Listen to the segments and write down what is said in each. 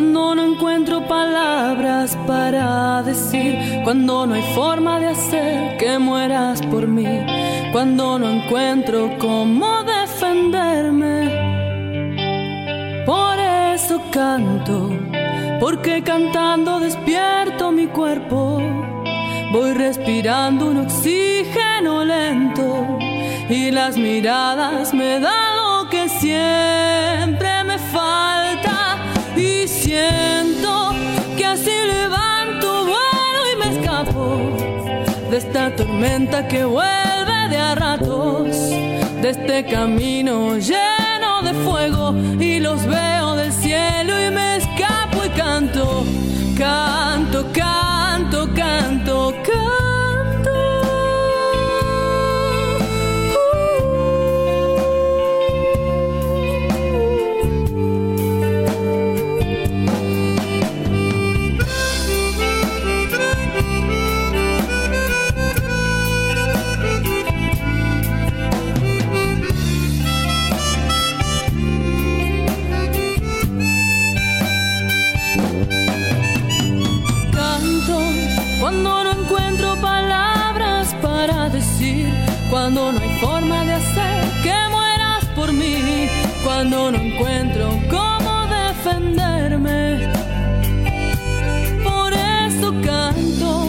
Cuando no encuentro palabras para decir, cuando no hay forma de hacer que mueras por mí, cuando no encuentro cómo defenderme. Por eso canto, porque cantando despierto mi cuerpo, voy respirando un oxígeno lento y las miradas me dan lo que siempre siento que así levanto vuelo y me escapo de esta tormenta que vuelve de a ratos, de este camino lleno de fuego y los veo del cielo y me escapo y canto, canto, canto, canto, canto. Canto no hay forma de hacer que mueras por mí, cuando no encuentro cómo defenderme. Por eso canto,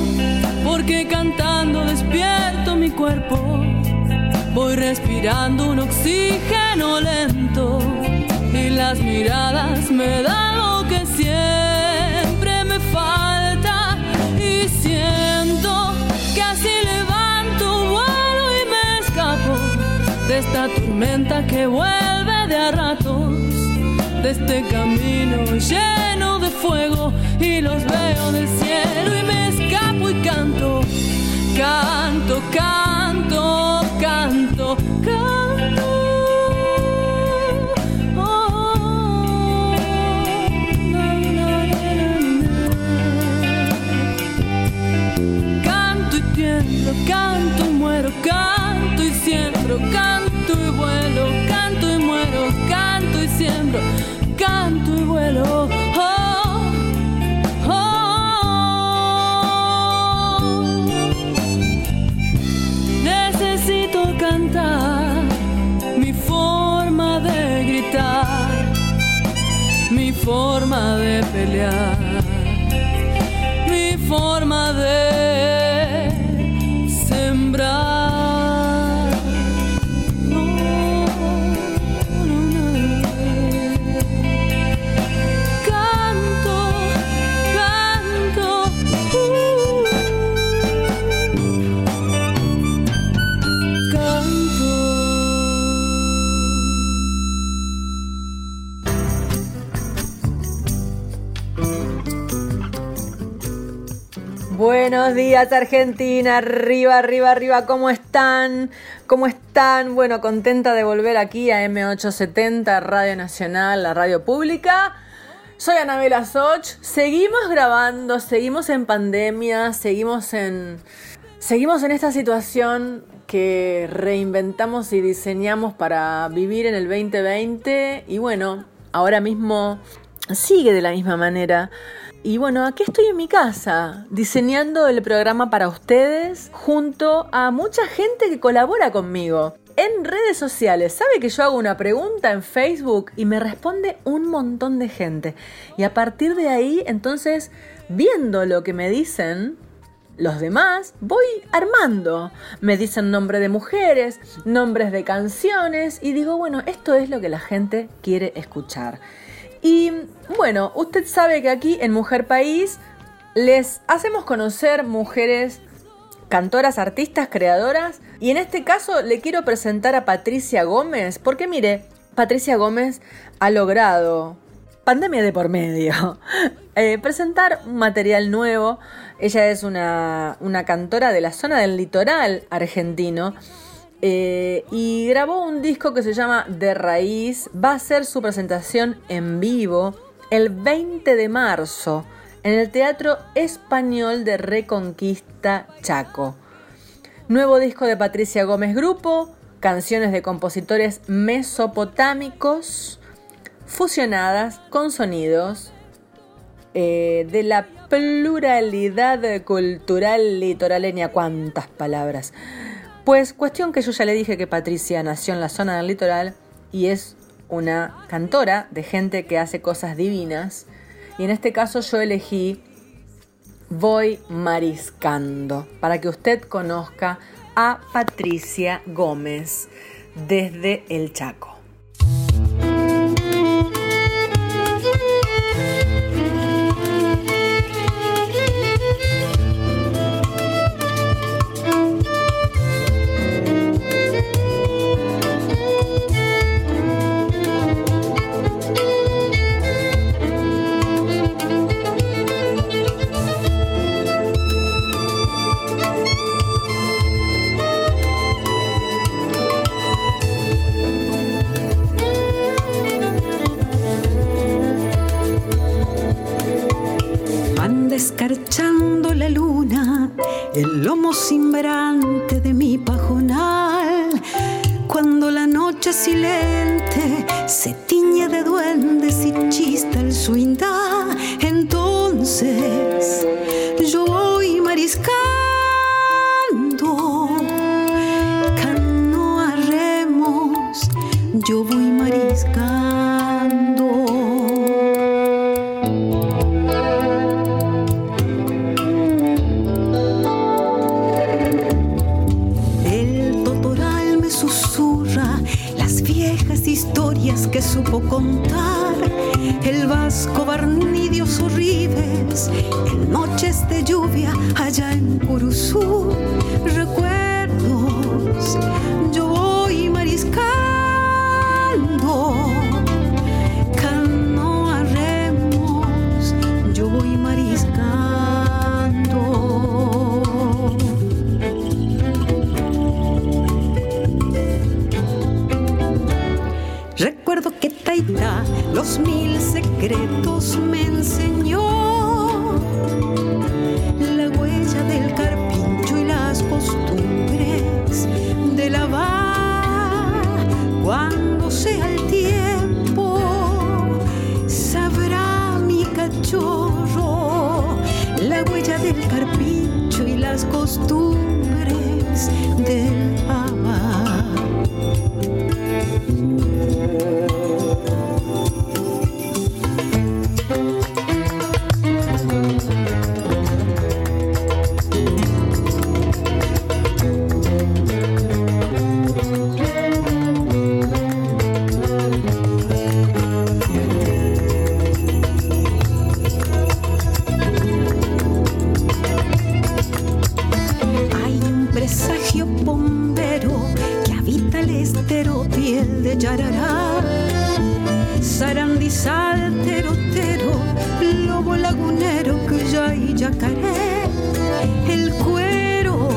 porque cantando despierto mi cuerpo, voy respirando un oxígeno lento y las miradas me dan de esta tormenta que vuelve de a ratos. De este camino lleno de fuego y los veo del cielo y me escapo y canto. Canto canto canto canto. Oh. Canto siembro, canto y vuelo, canto y muero, canto y siembro, canto y vuelo. Oh, oh. Necesito cantar mi forma de gritar, mi forma de pelear mi forma de Argentina, arriba, arriba, arriba, ¿cómo están? ¿Cómo están? Bueno, contenta de volver aquí a M870, Radio Nacional, la radio pública. Soy Anabela Soch, seguimos grabando, seguimos en pandemia, seguimos en, seguimos en esta situación que reinventamos y diseñamos para vivir en el 2020 y bueno, ahora mismo sigue de la misma manera. Y bueno, aquí estoy en mi casa, diseñando el programa para ustedes, junto a mucha gente que colabora conmigo. En redes sociales, ¿sabe que yo hago una pregunta en Facebook y me responde un montón de gente? Y a partir de ahí, entonces, viendo lo que me dicen, los demás, voy armando. Me dicen nombre de mujeres, nombres de canciones y digo, bueno, esto es lo que la gente quiere escuchar. Y bueno, usted sabe que aquí en Mujer País les hacemos conocer mujeres cantoras, artistas, creadoras. Y en este caso le quiero presentar a Patricia Gómez, porque mire, Patricia Gómez ha logrado pandemia de por medio. Eh, presentar un material nuevo. Ella es una, cantora de la zona del litoral argentino. Eh, y grabó un disco que se llama De Raíz. Va a ser su presentación en vivo el 20 de marzo en el Teatro Español de Reconquista Chaco. Nuevo disco de Patricia Gómez Grupo, canciones de compositores mesopotámicos fusionadas con sonidos eh, de la pluralidad cultural litoraleña. ¿Cuántas palabras? Pues cuestión que yo ya le dije que Patricia nació en la zona del litoral y es una cantora de gente que hace cosas divinas. Y en este caso yo elegí Voy Mariscando para que usted conozca a Patricia Gómez desde el Chaco. El lomo simbrante de mi pajonal. Cuando la noche silente se tiñe de duendes y chista el suindá, entonces yo voy mariscando. Canoa remos, yo voy supo de Yarará. Sarandizal, terotero, lobo lagunero, cuya y yacaré. El cuero,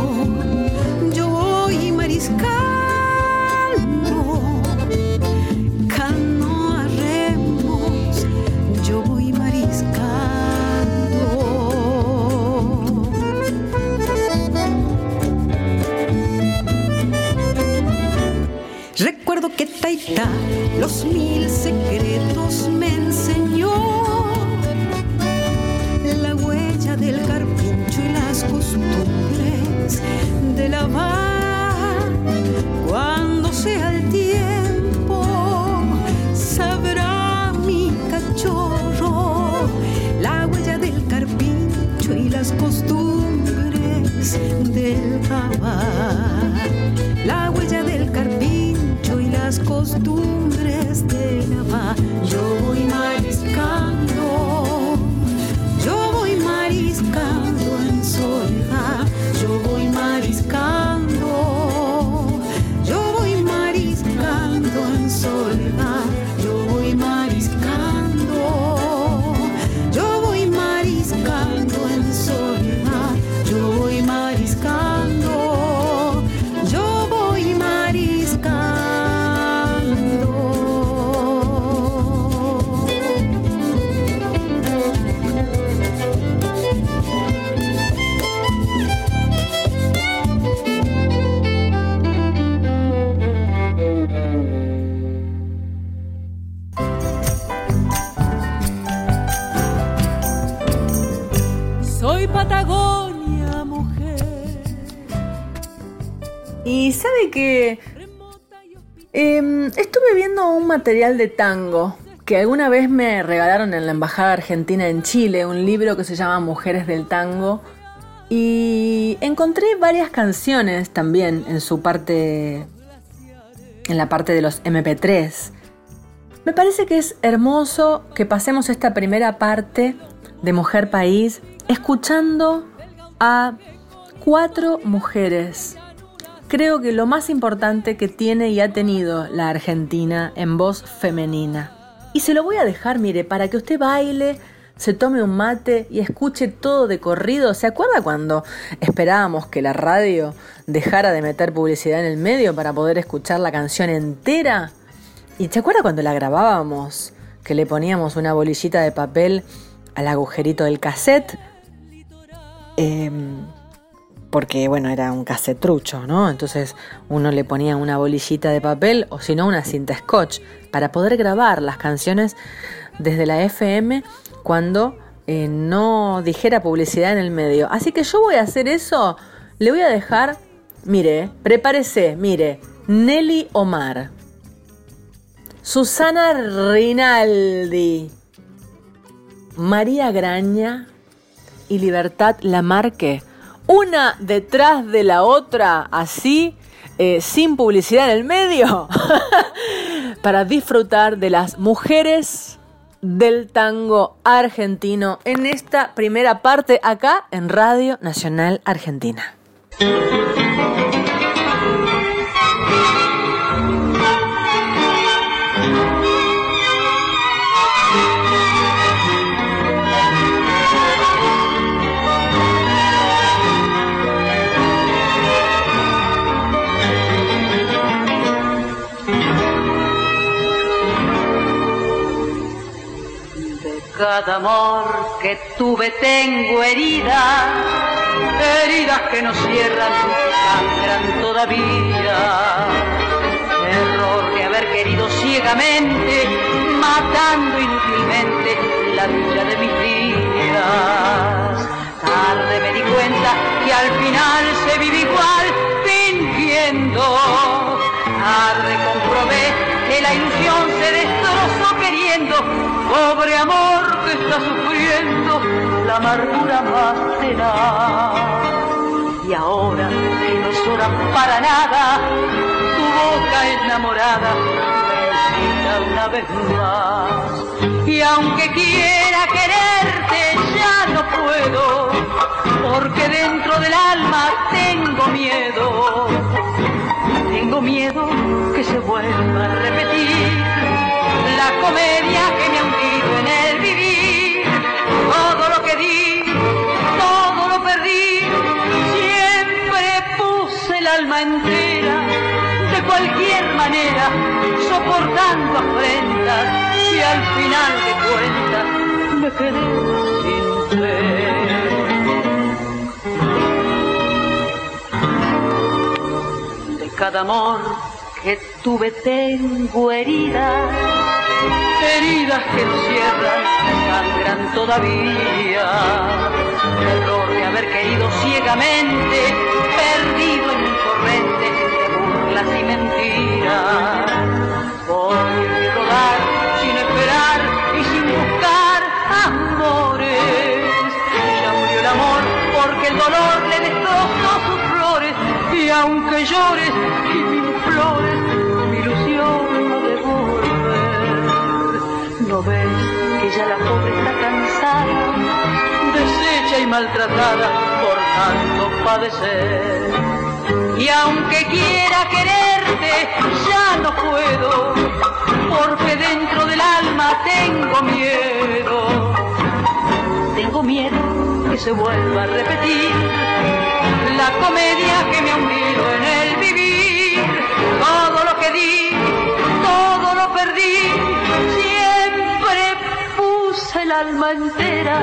yo voy mariscando. Canoa remos, yo voy mariscando. Recuerdo que ta los mil secretos me enseñó. La huella del carpincho y las costumbres de la Cuando sea el tiempo, sabrá mi cachorro la huella del carpincho y las costumbres del Jabá. La huella del carpincho yo voy mariscando. Que em, estuve viendo un material de tango que alguna vez me regalaron en la Embajada Argentina en Chile, un libro que se llama Mujeres del Tango. Y encontré varias canciones también en su parte, en la parte de los MP3. Me parece que es hermoso que pasemos esta primera parte de Mujer País escuchando a cuatro mujeres. Creo que lo más importante que tiene y ha tenido la Argentina en voz femenina. Y se lo voy a dejar, mire, para que usted baile, se tome un mate y escuche todo de corrido. ¿Se acuerda cuando esperábamos que la radio dejara de meter publicidad en el medio para poder escuchar la canción entera? ¿Y te acuerdas cuando la grabábamos? Que le poníamos una bolillita de papel al agujerito del cassette. Em, porque, bueno, era un cassette trucho, ¿no? Entonces uno le ponía una bolillita de papel o si no una cinta scotch para poder grabar las canciones desde la FM cuando eh, no dijera publicidad en el medio. Así que yo voy a hacer eso. Le voy a dejar, mire, prepárese, mire, Nelly Omar. Susana Rinaldi, María Graña y Libertad Lamarque, una detrás de la otra, así, eh, sin publicidad en el medio, para disfrutar de las mujeres del tango argentino en esta primera parte acá en Radio Nacional Argentina. Cada amor que tuve tengo heridas, heridas que no cierran, sangran todavía. Error de haber querido ciegamente, matando inútilmente la vida de mis días. Tarde me di cuenta que al final se vive igual fingiendo. Tarde comprobé que la ilusión se destrozó queriendo, pobre amor que está sufriendo la amargura más tenaz. Y ahora que no es hora para nada, tu boca enamorada me una vez más. Y aunque quiera quererte ya no puedo, porque dentro del alma tengo miedo tengo miedo que se vuelva a repetir la comedia que me ha hundido en el vivir. Todo lo que di, todo lo perdí. Siempre puse el alma entera, de cualquier manera, soportando afrentas y al final de cuentas me quedé sin cada amor que tuve tengo heridas, heridas que no cierran, sangran todavía. Error de haber querido ciegamente, perdido en un torrente de burlas y mentiras. Voy a rodar sin esperar y sin buscar amores. Ya murió el amor porque el dolor le destrozó sus flores y aunque llores maltratada por tanto padecer. Y aunque quiera quererte, ya no puedo, porque dentro del alma tengo miedo. Tengo miedo que se vuelva a repetir la comedia que me ha en el vivir. Todo lo que di, todo lo perdí, siempre puse el alma entera,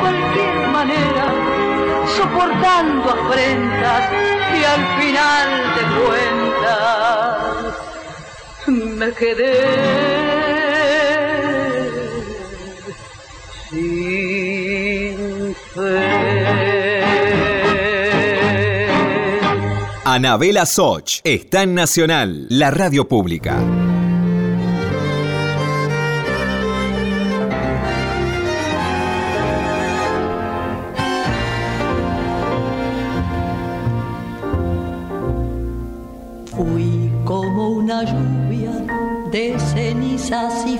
cualquier manera, soportando afrentas y al final de cuentas me quedé sin. Anabela Soch está en Nacional, la radio pública.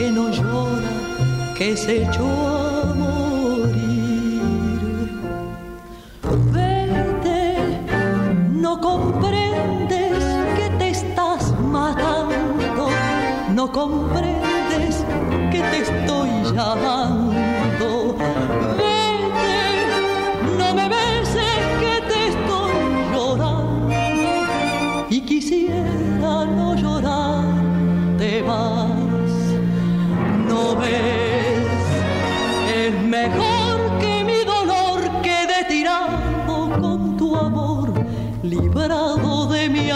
que no llora, que se echó a morir. Vete, no comprendes que te estás matando, no comprendes que te estoy llamando.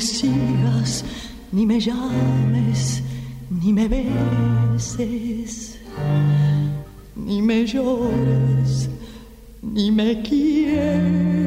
sigas, ni me llames, ni me beses, ni me llores, ni me quieras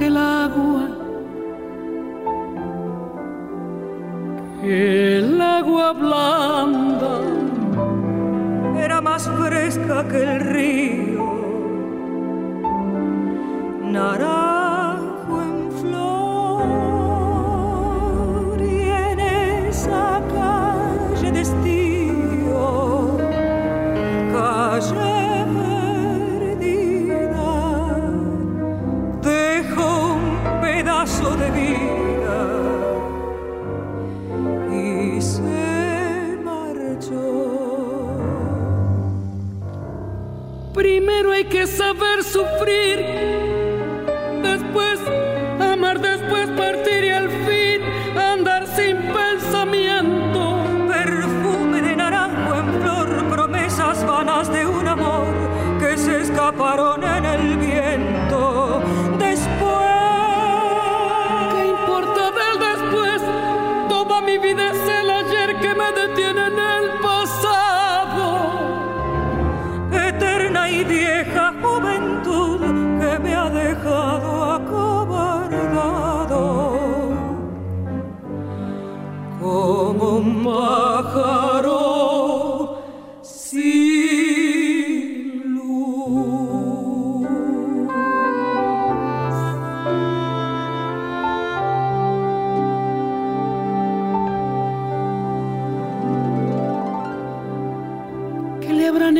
que el agua,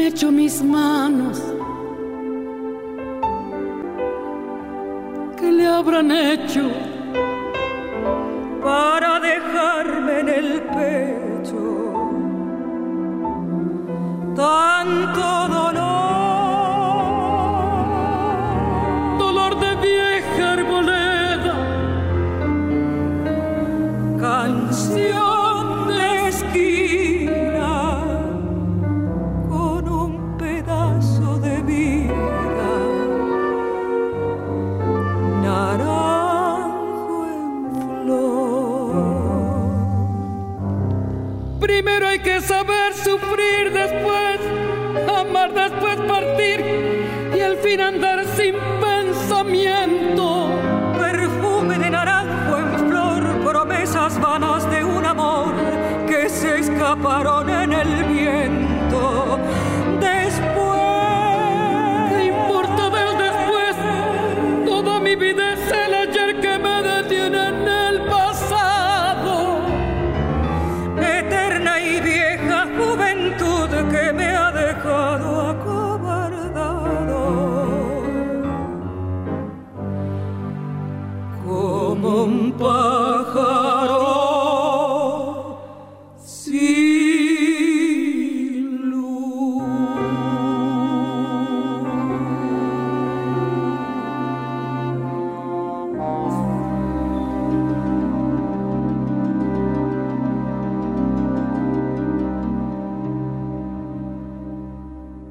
hecho mis manos? ¿Qué le habrán hecho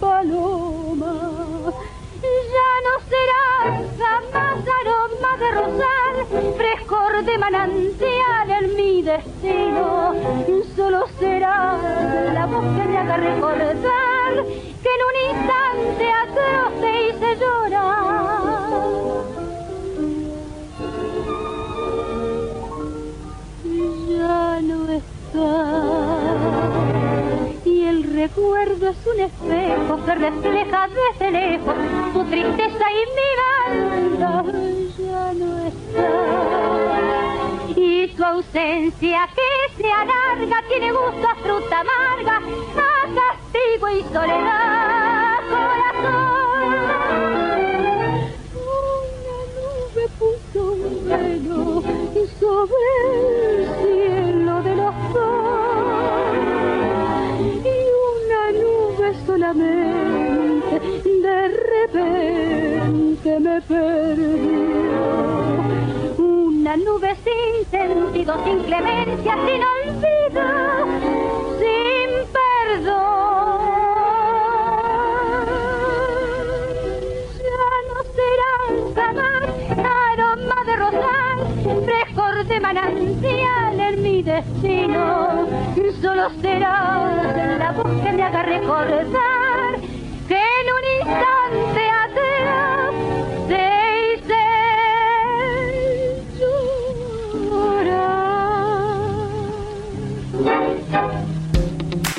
Paloma. Ya no será jamás aroma de rosal, frescor de manantial en mi destino. Solo será la voz que me haga recordar que en un instante atroz te hice llorar. ya no está. Recuerdo es un espejo que refleja desde lejos tu tristeza y mi banda. Ya no está. Y tu ausencia que se alarga tiene gusto a fruta amarga, a castigo y soledad, corazón. Una nube puso un velo sobre sentido, sin clemencia, sin olvido, sin perdón. Ya no será jamás aroma de rosal, frescor de manantial en mi destino. Solo será la voz que me haga recordar que en un instante atrás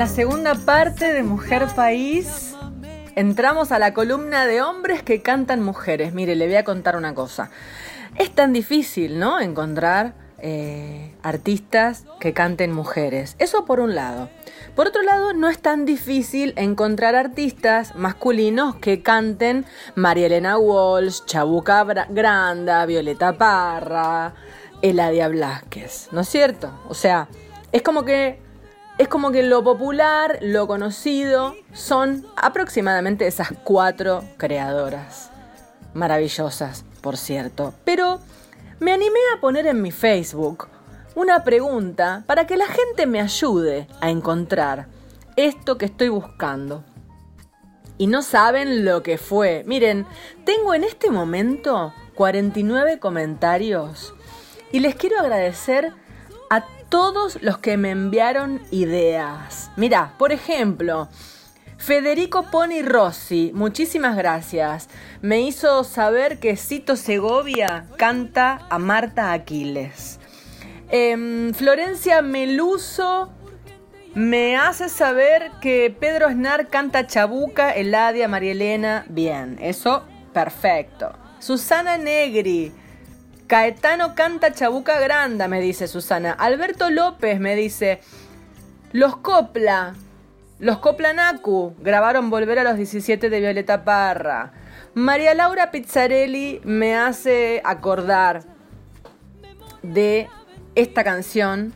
la segunda parte de Mujer País entramos a la columna de hombres que cantan mujeres. Mire, le voy a contar una cosa. Es tan difícil, ¿no? Encontrar eh, artistas que canten mujeres. Eso por un lado. Por otro lado, no es tan difícil encontrar artistas masculinos que canten María Elena Walsh, Chabuca Granda, Violeta Parra, Eladia Blasquez, ¿no es cierto? O sea, es como que es como que lo popular, lo conocido, son aproximadamente esas cuatro creadoras. Maravillosas, por cierto. Pero me animé a poner en mi Facebook una pregunta para que la gente me ayude a encontrar esto que estoy buscando. Y no saben lo que fue. Miren, tengo en este momento 49 comentarios y les quiero agradecer todos los que me enviaron ideas. Mira, por ejemplo, Federico Pony Rossi, muchísimas gracias. Me hizo saber que Cito Segovia canta a Marta Aquiles. Em, Florencia Meluso me hace saber que Pedro Snar canta Chabuca, Eladia, María Elena. Bien, eso perfecto. Susana Negri. Caetano canta Chabuca Granda, me dice Susana. Alberto López me dice. Los Copla. Los Copla Naku grabaron Volver a los 17 de Violeta Parra. María Laura Pizzarelli me hace acordar de esta canción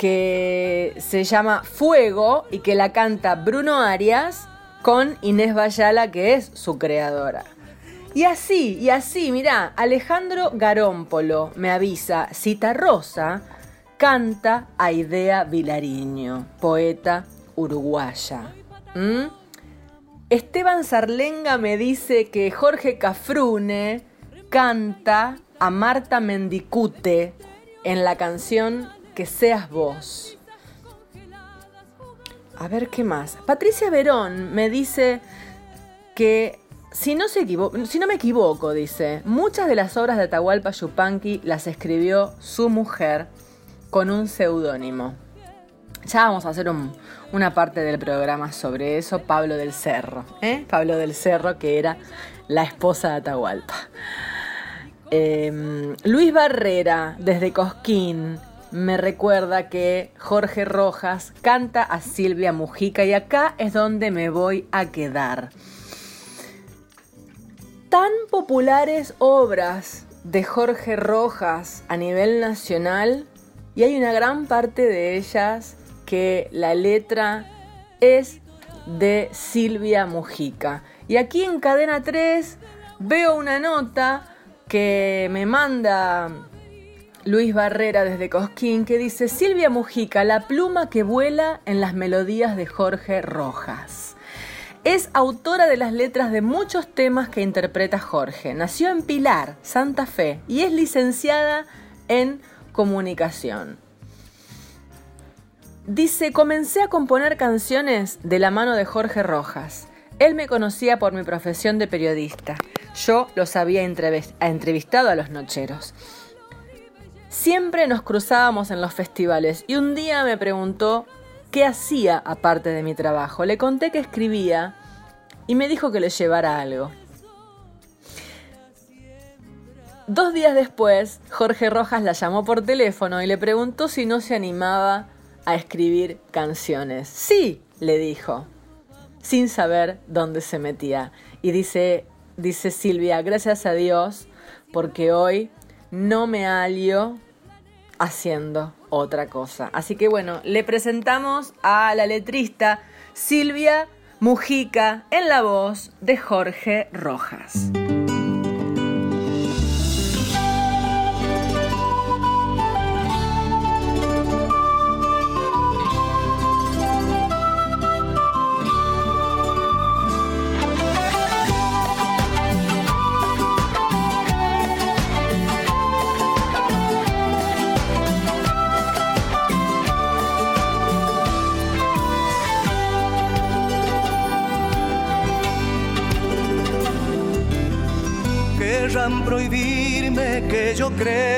que se llama Fuego y que la canta Bruno Arias con Inés Bayala, que es su creadora. Y así, y así, mirá, Alejandro Garómpolo me avisa, Cita Rosa canta a Idea Vilariño, poeta uruguaya. ¿Mm? Esteban Sarlenga me dice que Jorge Cafrune canta a Marta Mendicute en la canción Que seas vos. A ver qué más. Patricia Verón me dice que si no, me equivoco, dice, muchas de las obras de Atahualpa Yupanqui las escribió su mujer con un seudónimo. Ya vamos a hacer un- una parte del programa sobre eso, Pablo del Cerro. ¿eh? Pablo del Cerro, que era la esposa de Atahualpa. Eh, Luis Barrera, desde Cosquín, me recuerda que Jorge Rojas canta a Silvia Mujica y acá es donde me voy a quedar. Tan populares obras de Jorge Rojas a nivel nacional y hay una gran parte de ellas que la letra es de Silvia Mujica. Y aquí en Cadena 3 veo una nota que me manda Luis Barrera desde Cosquín que dice Silvia Mujica, la pluma que vuela en las melodías de Jorge Rojas. Es autora de las letras de muchos temas que interpreta Jorge. Nació en Pilar, Santa Fe, y es licenciada en comunicación. Dice, comencé a componer canciones de la mano de Jorge Rojas. Él me conocía por mi profesión de periodista. Yo los había entrevis- entrevistado a los nocheros. Siempre nos cruzábamos en los festivales y un día me preguntó qué hacía aparte de mi trabajo. Le conté que escribía y me dijo que le llevara algo. Dos días después, Jorge Rojas la llamó por teléfono y le preguntó si no se animaba a escribir canciones. Sí, le dijo, sin saber dónde se metía. Y dice, dice Silvia, gracias a Dios, porque hoy no me alio haciendo otra cosa. Así que bueno, le presentamos a la letrista Silvia Mujica en la voz de Jorge Rojas. crees.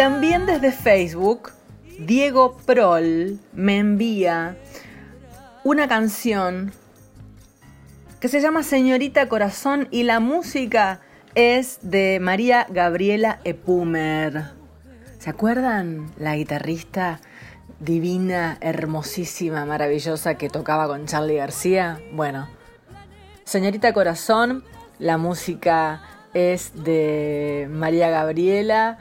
también desde Facebook, Diego Prol me envía una canción que se llama Señorita Corazón y la música es de María Gabriela Epumer. ¿Se acuerdan? La guitarrista divina, hermosísima, maravillosa que tocaba con Charlie García. Bueno, Señorita Corazón, la música es de María Gabriela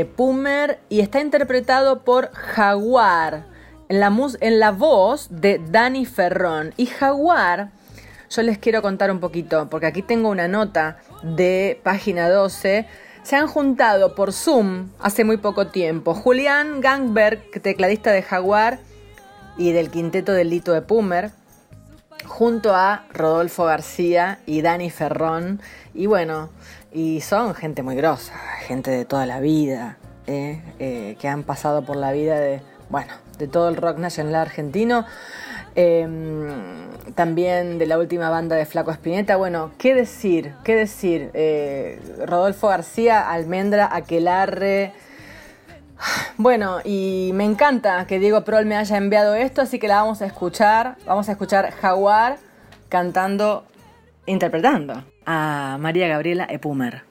Epumer y está interpretado por Jaguar en la, en la voz de Dani Ferrón. Y Jaguar, yo les quiero contar un poquito, porque aquí tengo una nota de página 12, se han juntado por Zoom hace muy poco tiempo Julián Gangberg, tecladista de Jaguar y del quinteto del Lito de Pumer, junto a Rodolfo García y Dani Ferrón. Y bueno, y son gente muy grosa, gente de toda la vida, eh, eh, que han pasado por la vida de, bueno, de todo el rock nacional argentino. Em, también de la última banda de Flaco Espineta. Bueno, ¿qué decir? ¿Qué decir? Eh, Rodolfo García, Almendra, Aquelarre. Bueno, y me encanta que Diego Prol me haya enviado esto, así que la vamos a escuchar. Vamos a escuchar Jaguar cantando, interpretando a María Gabriela Epumer.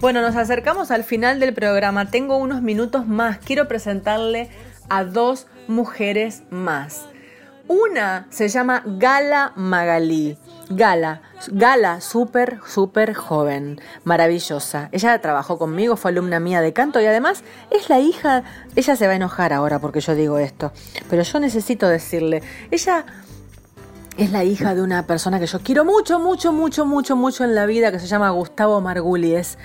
Bueno, nos acercamos al final del programa. Tengo unos minutos más. Quiero presentarle a dos mujeres más. Una se llama Gala Magalí. Gala, Gala, súper, súper joven, maravillosa. Ella trabajó conmigo, fue alumna mía de canto y además es la hija, ella se va a enojar ahora porque yo digo esto, pero yo necesito decirle, ella es la hija de una persona que yo quiero mucho, mucho, mucho, mucho, mucho en la vida, que se llama Gustavo Margulies,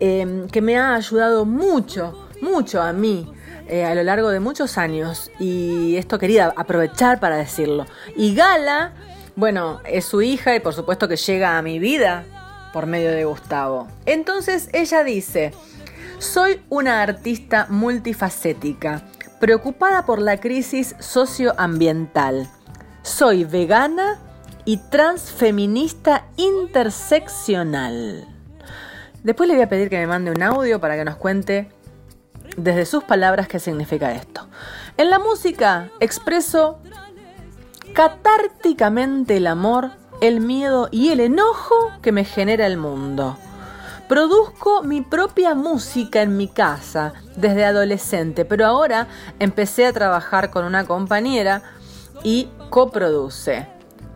eh, que me ha ayudado mucho, mucho a mí. eh, a lo largo de muchos años y esto quería aprovechar para decirlo. Y Gala, bueno, es su hija y por supuesto que llega a mi vida por medio de Gustavo. Entonces ella dice, soy una artista multifacética, preocupada por la crisis socioambiental. Soy vegana y transfeminista interseccional. Después le voy a pedir que me mande un audio para que nos cuente desde sus palabras qué significa esto. En la música expreso catárticamente el amor, el miedo y el enojo que me genera el mundo. Produzco mi propia música en mi casa desde adolescente, pero ahora empecé a trabajar con una compañera y coproduce.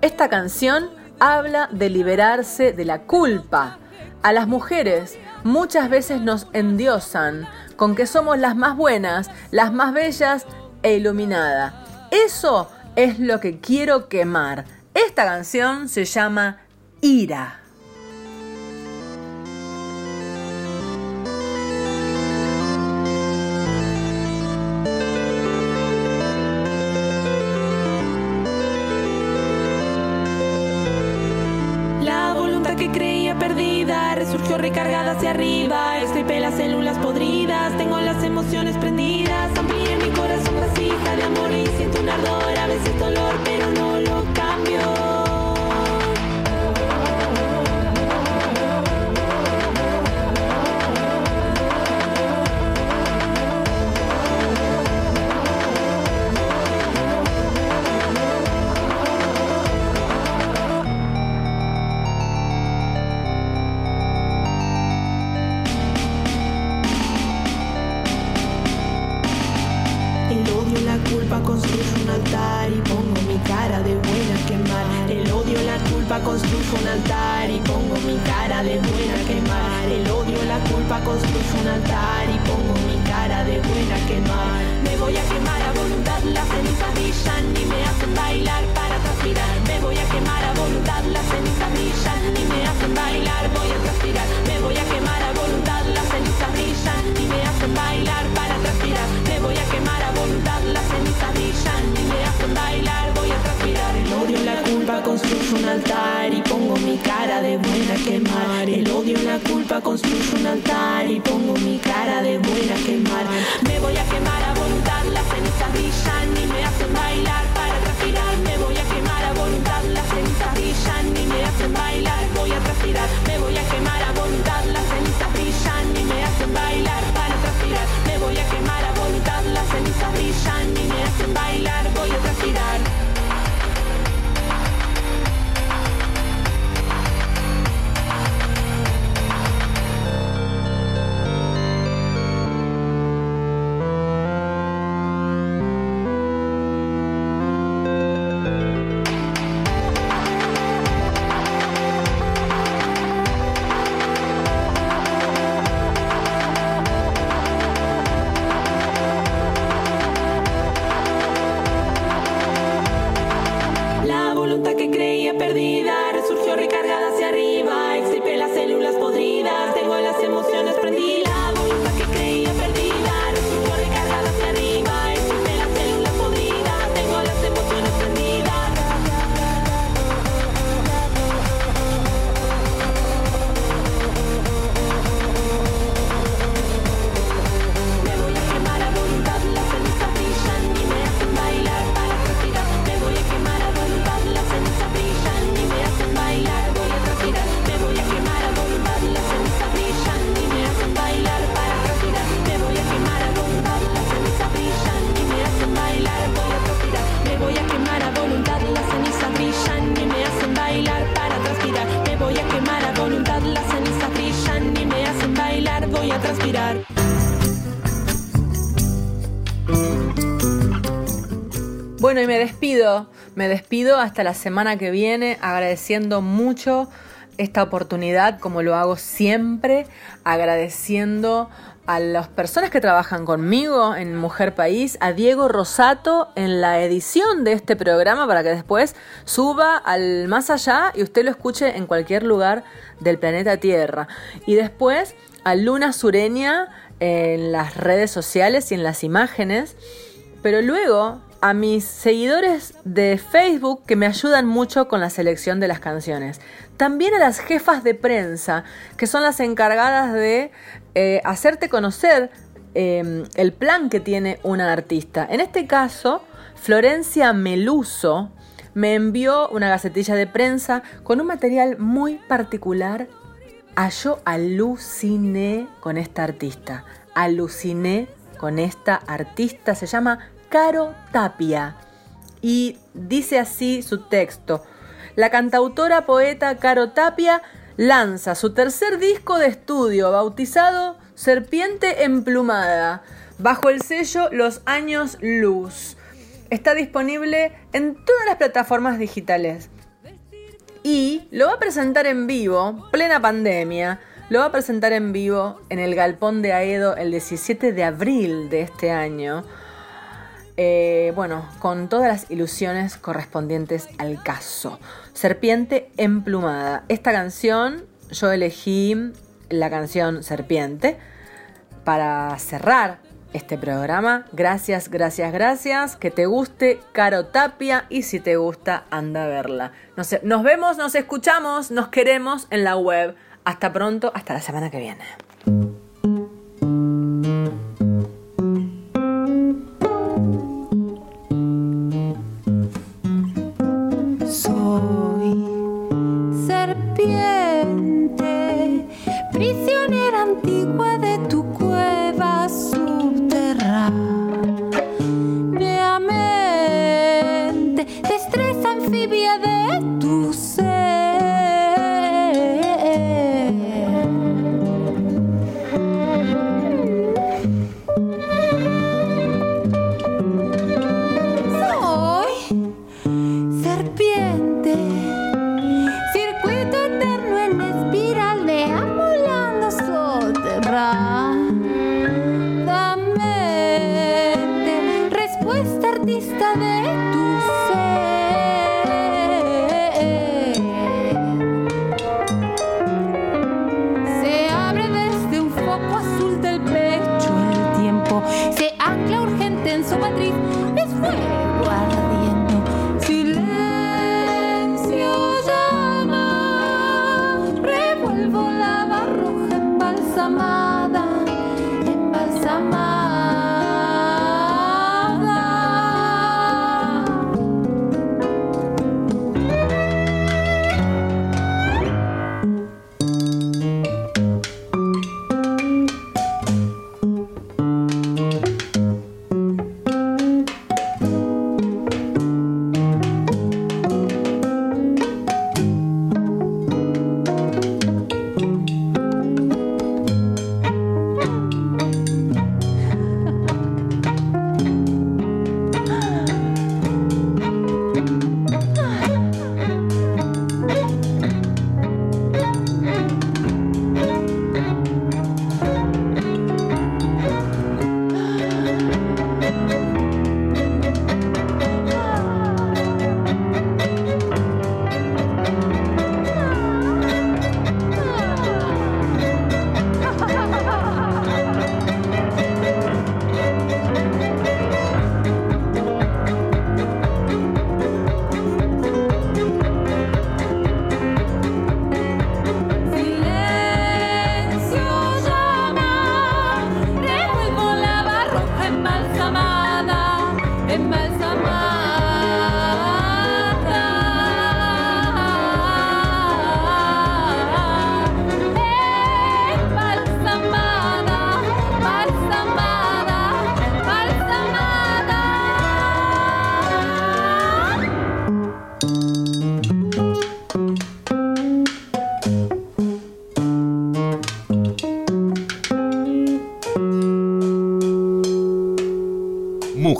Esta canción habla de liberarse de la culpa. A las mujeres muchas veces nos endiosan con que somos las más buenas, las más bellas e iluminadas. Eso es lo que quiero quemar. Esta canción se llama Ira. Hacia arriba. Las células podridas, tengo las emociones prendidas. Amplié mi corazón vasija de amor y siento un ardor, a veces dolor, pero no culpa construye un altar y pongo mi cara de buena a quemar. El odio, la culpa construye un altar y pongo mi cara de buena Bueno, y me despido, me despido hasta la semana que viene agradeciendo mucho esta oportunidad, como lo hago siempre, agradeciendo a las personas que trabajan conmigo en Mujer País, a Diego Rosato en la edición de este programa para que después suba al más allá y usted lo escuche en cualquier lugar del planeta Tierra. Y después a Luna Sureña en las redes sociales y en las imágenes. Pero luego a mis seguidores de Facebook que me ayudan mucho con la selección de las canciones. También a las jefas de prensa, que son las encargadas de eh, hacerte conocer em, el plan que tiene una artista. En este caso, Florencia Meluso me envió una gacetilla de prensa con un material muy particular. A yo aluciné con esta artista. Aluciné con esta artista. Se llama Caro Tapia. Y dice así su texto. La cantautora poeta Caro Tapia lanza su tercer disco de estudio bautizado Serpiente Emplumada, bajo el sello Los Años Luz. Está disponible en todas las plataformas digitales. Y lo va a presentar en vivo, plena pandemia. Lo va a presentar en vivo en el Galpón de Aedo el 17 de abril de este año eh, bueno, con todas las ilusiones correspondientes al caso. Serpiente emplumada. Esta canción, yo elegí la canción Serpiente para cerrar este programa. Gracias, gracias, gracias. Que te guste Caro Tapia y si te gusta, anda a verla. Nos, nos vemos, nos escuchamos, nos queremos en la web. Hasta pronto, hasta la semana que viene.